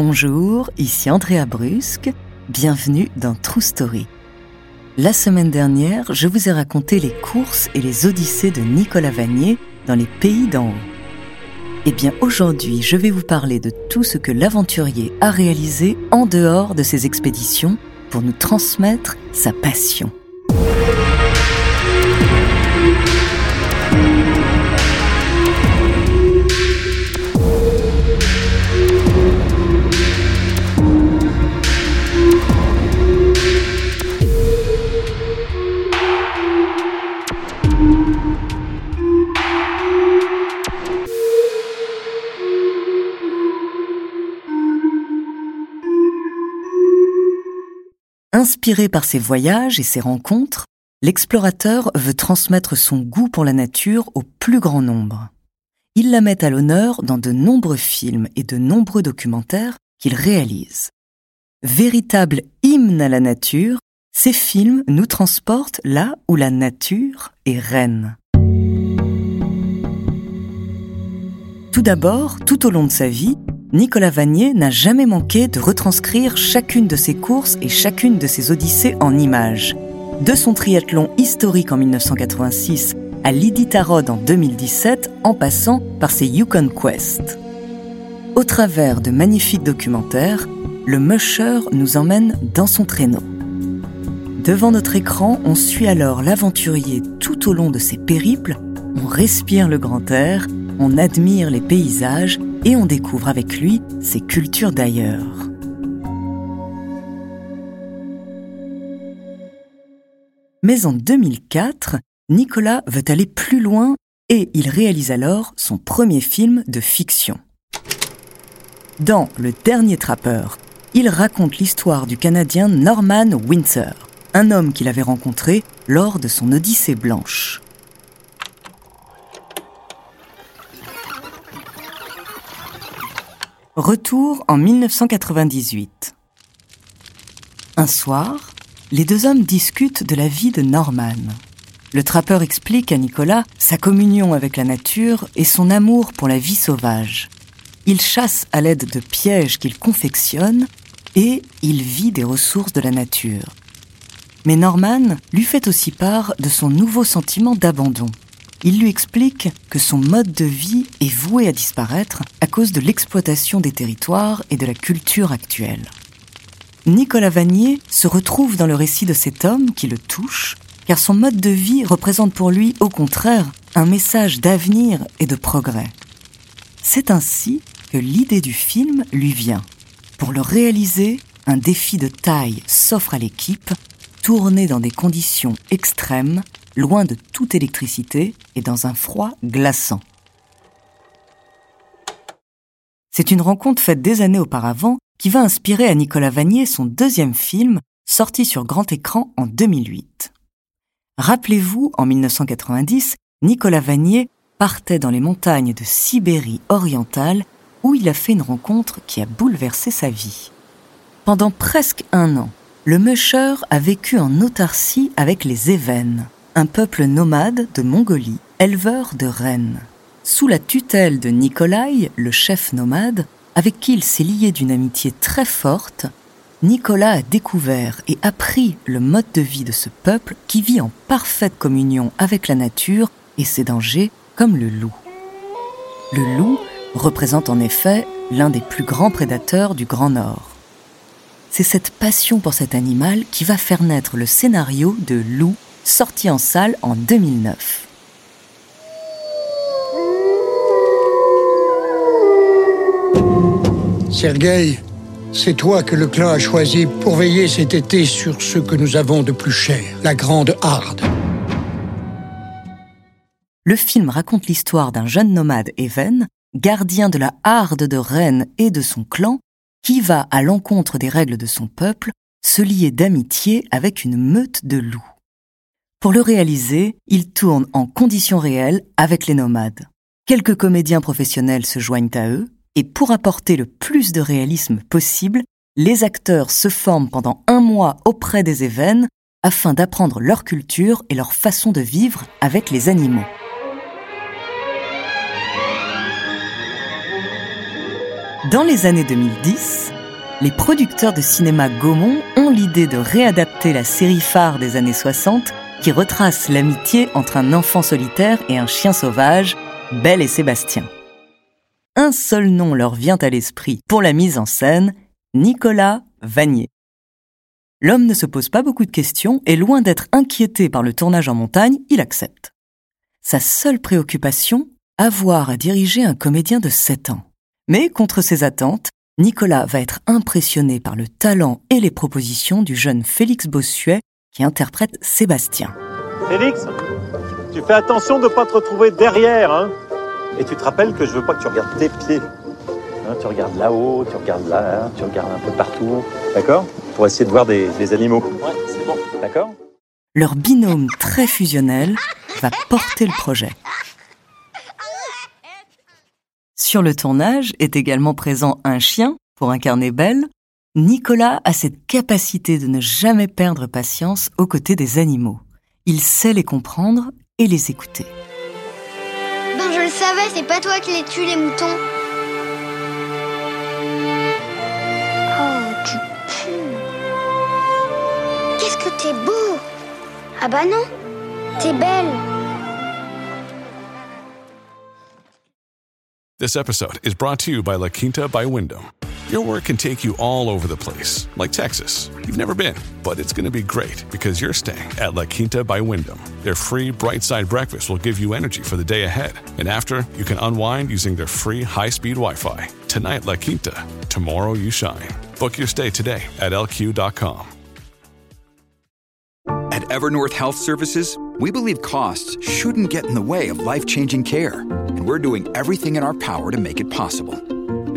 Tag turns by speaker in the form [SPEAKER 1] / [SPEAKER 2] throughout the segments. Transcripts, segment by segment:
[SPEAKER 1] Bonjour, ici Andrea Brusque, bienvenue dans True Story. La semaine dernière, je vous ai raconté les courses et les odyssées de Nicolas Vanier dans les pays d'en haut. Eh bien aujourd'hui, je vais vous parler de tout ce que l'aventurier a réalisé en dehors de ses expéditions pour nous transmettre sa passion. Inspiré par ses voyages et ses rencontres, l'explorateur veut transmettre son goût pour la nature au plus grand nombre. Il la met à l'honneur dans de nombreux films et de nombreux documentaires qu'il réalise. Véritable hymne à la nature, ces films nous transportent là où la nature est reine. Tout d'abord, tout au long de sa vie, Nicolas Vanier n'a jamais manqué de retranscrire chacune de ses courses et chacune de ses odyssées en images. De son triathlon historique en 1986 à l'Iditarod en 2017, en passant par ses Yukon Quest. Au travers de magnifiques documentaires, le musher nous emmène dans son traîneau. Devant notre écran, on suit alors l'aventurier tout au long de ses périples, on respire le grand air, on admire les paysages et on découvre avec lui ses cultures d'ailleurs. Mais en 2004, Nicolas veut aller plus loin et il réalise alors son premier film de fiction. Dans Le Dernier Trappeur, il raconte l'histoire du Canadien Norman Windsor, un homme qu'il avait rencontré lors de son Odyssée blanche. Retour en 1998. Un soir, les deux hommes discutent de la vie de Norman. Le trappeur explique à Nicolas sa communion avec la nature et son amour pour la vie sauvage. Il chasse à l'aide de pièges qu'il confectionne et il vit des ressources de la nature. Mais Norman lui fait aussi part de son nouveau sentiment d'abandon il lui explique que son mode de vie est voué à disparaître à cause de l'exploitation des territoires et de la culture actuelle. Nicolas Vanier se retrouve dans le récit de cet homme qui le touche, car son mode de vie représente pour lui, au contraire, un message d'avenir et de progrès. C'est ainsi que l'idée du film lui vient. Pour le réaliser, un défi de taille s'offre à l'équipe, tourné dans des conditions extrêmes loin de toute électricité et dans un froid glaçant. C'est une rencontre faite des années auparavant qui va inspirer à Nicolas Vanier son deuxième film, sorti sur grand écran en 2008. Rappelez-vous, en 1990, Nicolas Vanier partait dans les montagnes de Sibérie orientale où il a fait une rencontre qui a bouleversé sa vie. Pendant presque un an, le musher a vécu en autarcie avec les Évènes, un peuple nomade de Mongolie, éleveur de rennes. Sous la tutelle de Nikolai, le chef nomade, avec qui il s'est lié d'une amitié très forte, Nicolas a découvert et appris le mode de vie de ce peuple qui vit en parfaite communion avec la nature et ses dangers comme le loup. Le loup représente en effet l'un des plus grands prédateurs du Grand Nord. C'est cette passion pour cet animal qui va faire naître le scénario de Loup, sorti en salle en 2009.
[SPEAKER 2] Sergueï, c'est toi que le clan a choisi pour veiller cet été sur ce que nous avons de plus cher, la Grande Harde.
[SPEAKER 1] Le film raconte l'histoire d'un jeune nomade Even, gardien de la Harde de Rennes et de son clan, qui va à l'encontre des règles de son peuple se lier d'amitié avec une meute de loups. Pour le réaliser, il tourne en conditions réelles avec les nomades. Quelques comédiens professionnels se joignent à eux, et pour apporter le plus de réalisme possible, les acteurs se forment pendant un mois auprès des événements afin d'apprendre leur culture et leur façon de vivre avec les animaux. Dans les années 2010, les producteurs de cinéma Gaumont ont l'idée de réadapter la série phare des années 60 qui retrace l'amitié entre un enfant solitaire et un chien sauvage, Belle et Sébastien un seul nom leur vient à l'esprit pour la mise en scène, Nicolas Vanier. L'homme ne se pose pas beaucoup de questions et loin d'être inquiété par le tournage en montagne, il accepte. Sa seule préoccupation, avoir à diriger un comédien de 7 ans. Mais contre ses attentes, Nicolas va être impressionné par le talent et les propositions du jeune Félix Bossuet qui interprète Sébastien.
[SPEAKER 3] Félix, tu fais attention de ne pas te retrouver derrière, hein et tu te rappelles que je veux pas que tu regardes tes pieds. Hein, tu regardes là-haut, tu regardes là, tu regardes un peu partout. D'accord? Pour essayer de voir des, des animaux. Ouais, c'est bon. D'accord?
[SPEAKER 1] Leur binôme très fusionnel va porter le projet. Sur le tournage est également présent un chien pour incarner Belle. Nicolas a cette capacité de ne jamais perdre patience aux côtés des animaux. Il sait les comprendre et les écouter
[SPEAKER 4] savais, c'est pas toi qui les tues, les moutons. Oh, tu pues. Qu'est-ce que t'es beau Ah bah non, t'es belle.
[SPEAKER 5] This episode is brought to you by La Quinta by Wyndham. Your work can take you all over the place, like Texas. You've never been, but it's going to be great because you're staying at La Quinta by Wyndham. Their free bright side breakfast will give you energy for the day ahead. And after, you can unwind using their free high speed Wi Fi. Tonight, La Quinta. Tomorrow, you shine. Book your stay today at lq.com.
[SPEAKER 6] At Evernorth Health Services, we believe costs shouldn't get in the way of life changing care. And we're doing everything in our power to make it possible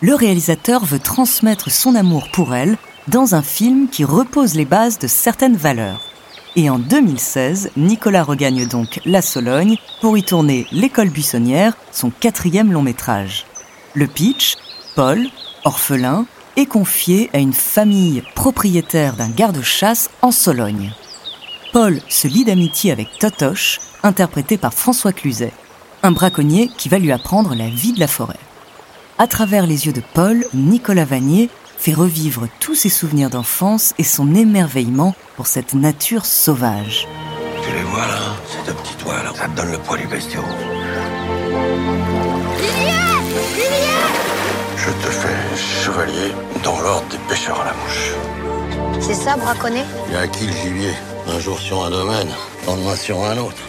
[SPEAKER 1] le réalisateur veut transmettre son amour pour elle dans un film qui repose les bases de certaines valeurs. Et en 2016, Nicolas regagne donc la Sologne pour y tourner L'école buissonnière, son quatrième long métrage. Le pitch, Paul, orphelin, est confié à une famille propriétaire d'un garde-chasse en Sologne. Paul se lie d'amitié avec Totoche, interprété par François Cluzet, un braconnier qui va lui apprendre la vie de la forêt. À travers les yeux de Paul, Nicolas Vanier fait revivre tous ses souvenirs d'enfance et son émerveillement pour cette nature sauvage.
[SPEAKER 7] Tu les vois là, ces deux petits toits là, ça te donne le poids du bestiau. Je te fais chevalier dans l'ordre des pêcheurs à la mouche.
[SPEAKER 4] C'est ça, braconner
[SPEAKER 7] Il y a acquis le gibier? Un jour sur un domaine, lendemain sur un autre.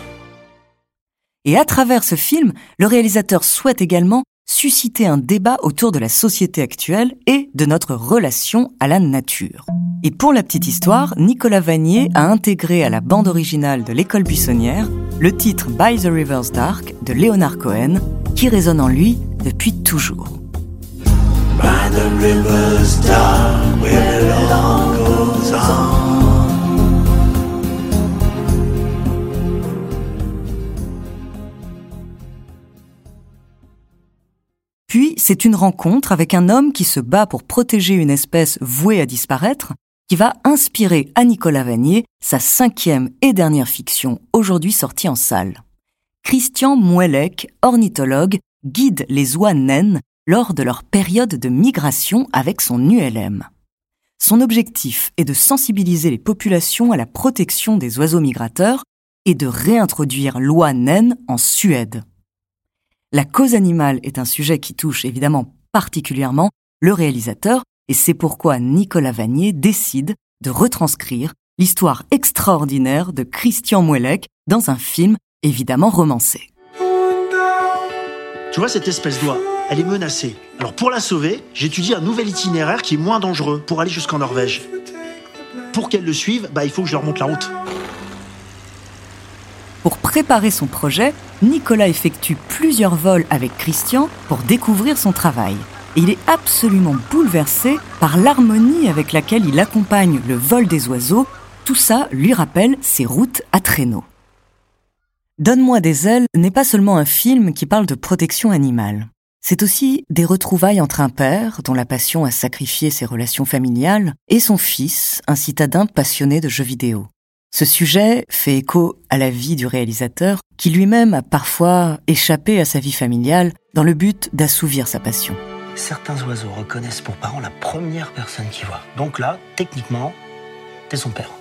[SPEAKER 1] Et à travers ce film, le réalisateur souhaite également susciter un débat autour de la société actuelle et de notre relation à la nature. Et pour la petite histoire, Nicolas Vanier a intégré à la bande originale de l'école buissonnière le titre By the River's Dark de Leonard Cohen, qui résonne en lui depuis toujours. C'est une rencontre avec un homme qui se bat pour protéger une espèce vouée à disparaître, qui va inspirer à Nicolas Vanier sa cinquième et dernière fiction, aujourd'hui sortie en salle. Christian Mouellec, ornithologue, guide les oies naines lors de leur période de migration avec son ULM. Son objectif est de sensibiliser les populations à la protection des oiseaux migrateurs et de réintroduire l'oie naine en Suède. La cause animale est un sujet qui touche évidemment particulièrement le réalisateur et c'est pourquoi Nicolas Vanier décide de retranscrire l'histoire extraordinaire de Christian Mouellec dans un film évidemment romancé.
[SPEAKER 8] Tu vois cette espèce d'oie, elle est menacée. Alors pour la sauver, j'étudie un nouvel itinéraire qui est moins dangereux pour aller jusqu'en Norvège. Pour qu'elle le suive, bah, il faut que je leur monte la route.
[SPEAKER 1] Pour préparer son projet, Nicolas effectue plusieurs vols avec Christian pour découvrir son travail. Il est absolument bouleversé par l'harmonie avec laquelle il accompagne le vol des oiseaux. Tout ça lui rappelle ses routes à traîneau. Donne-moi des ailes n'est pas seulement un film qui parle de protection animale. C'est aussi des retrouvailles entre un père, dont la passion a sacrifié ses relations familiales, et son fils, un citadin passionné de jeux vidéo. Ce sujet fait écho à la vie du réalisateur, qui lui-même a parfois échappé à sa vie familiale dans le but d'assouvir sa passion.
[SPEAKER 8] Certains oiseaux reconnaissent pour parent la première personne qu'ils voient. Donc là, techniquement, t'es son père.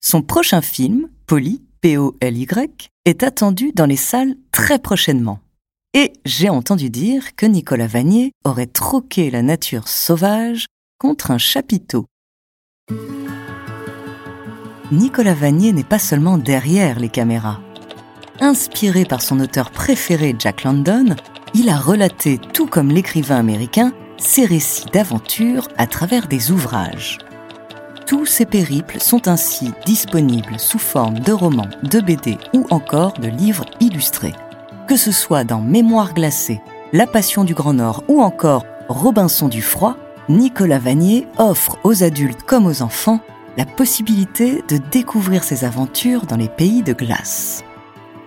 [SPEAKER 1] Son prochain film, Polly, P-O-L-Y, est attendu dans les salles très prochainement. Et j'ai entendu dire que Nicolas Vanier aurait troqué la nature sauvage contre un chapiteau. Nicolas Vanier n'est pas seulement derrière les caméras. Inspiré par son auteur préféré Jack London, il a relaté, tout comme l'écrivain américain, ses récits d'aventure à travers des ouvrages. Tous ces périples sont ainsi disponibles sous forme de romans, de BD ou encore de livres illustrés. Que ce soit dans Mémoire glacée, La Passion du Grand Nord ou encore Robinson du Froid, Nicolas Vanier offre aux adultes comme aux enfants la possibilité de découvrir ses aventures dans les pays de glace.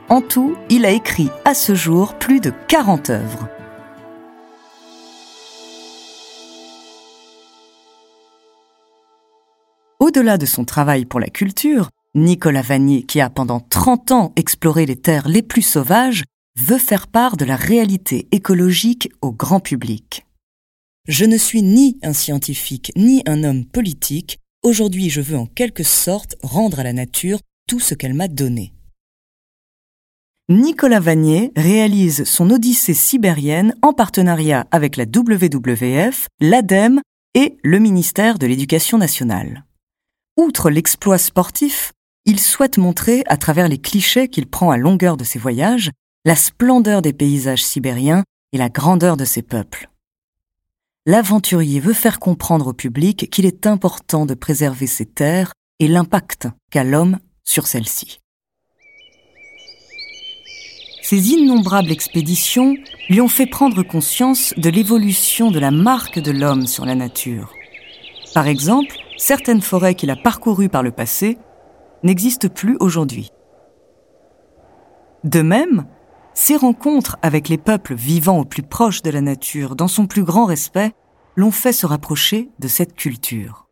[SPEAKER 1] En tout, il a écrit à ce jour plus de 40 œuvres. Au-delà de son travail pour la culture, Nicolas Vanier, qui a pendant 30 ans exploré les terres les plus sauvages, veut faire part de la réalité écologique au grand public. Je ne suis ni un scientifique ni un homme politique, aujourd'hui je veux en quelque sorte rendre à la nature tout ce qu'elle m'a donné. Nicolas Vanier réalise son Odyssée sibérienne en partenariat avec la WWF, l'ADEME et le ministère de l'Éducation nationale. Outre l'exploit sportif, il souhaite montrer, à travers les clichés qu'il prend à longueur de ses voyages, la splendeur des paysages sibériens et la grandeur de ses peuples. L'aventurier veut faire comprendre au public qu'il est important de préserver ces terres et l'impact qu'a l'homme sur celles-ci. Ces innombrables expéditions lui ont fait prendre conscience de l'évolution de la marque de l'homme sur la nature. Par exemple, certaines forêts qu'il a parcourues par le passé n'existent plus aujourd'hui. De même, ses rencontres avec les peuples vivant au plus proche de la nature, dans son plus grand respect, l'ont fait se rapprocher de cette culture.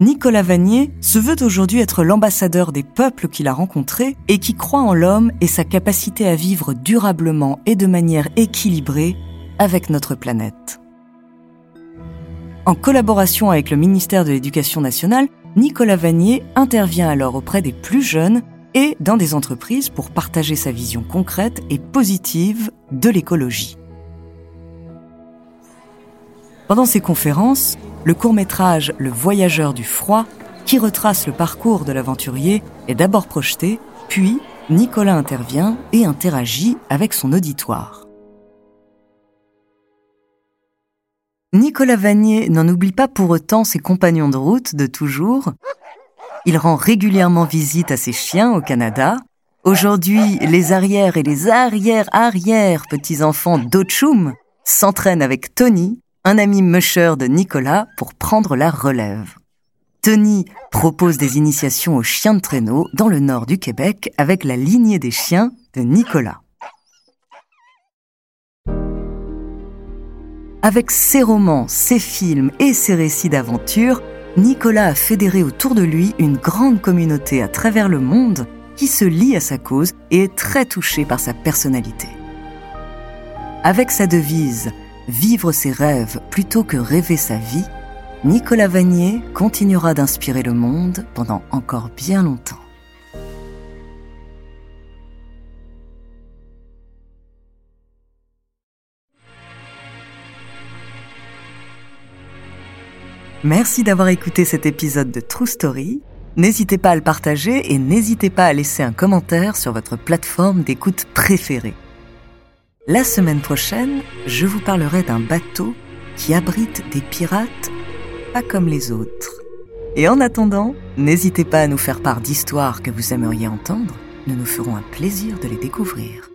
[SPEAKER 1] Nicolas Vanier se veut aujourd'hui être l'ambassadeur des peuples qu'il a rencontrés et qui croit en l'homme et sa capacité à vivre durablement et de manière équilibrée avec notre planète. En collaboration avec le ministère de l'Éducation nationale, Nicolas Vanier intervient alors auprès des plus jeunes et dans des entreprises pour partager sa vision concrète et positive de l'écologie. Pendant ces conférences, le court-métrage Le Voyageur du froid, qui retrace le parcours de l'aventurier, est d'abord projeté, puis Nicolas intervient et interagit avec son auditoire. Nicolas Vanier n'en oublie pas pour autant ses compagnons de route de toujours. Il rend régulièrement visite à ses chiens au Canada. Aujourd'hui, les arrières et les arrières-arrières petits-enfants d'Ochum s'entraînent avec Tony, un ami musher de Nicolas, pour prendre la relève. Tony propose des initiations aux chiens de traîneau dans le nord du Québec avec la lignée des chiens de Nicolas. Avec ses romans, ses films et ses récits d'aventure, Nicolas a fédéré autour de lui une grande communauté à travers le monde qui se lie à sa cause et est très touchée par sa personnalité. Avec sa devise Vivre ses rêves plutôt que rêver sa vie, Nicolas Vanier continuera d'inspirer le monde pendant encore bien longtemps. Merci d'avoir écouté cet épisode de True Story. N'hésitez pas à le partager et n'hésitez pas à laisser un commentaire sur votre plateforme d'écoute préférée. La semaine prochaine, je vous parlerai d'un bateau qui abrite des pirates pas comme les autres. Et en attendant, n'hésitez pas à nous faire part d'histoires que vous aimeriez entendre. Nous nous ferons un plaisir de les découvrir.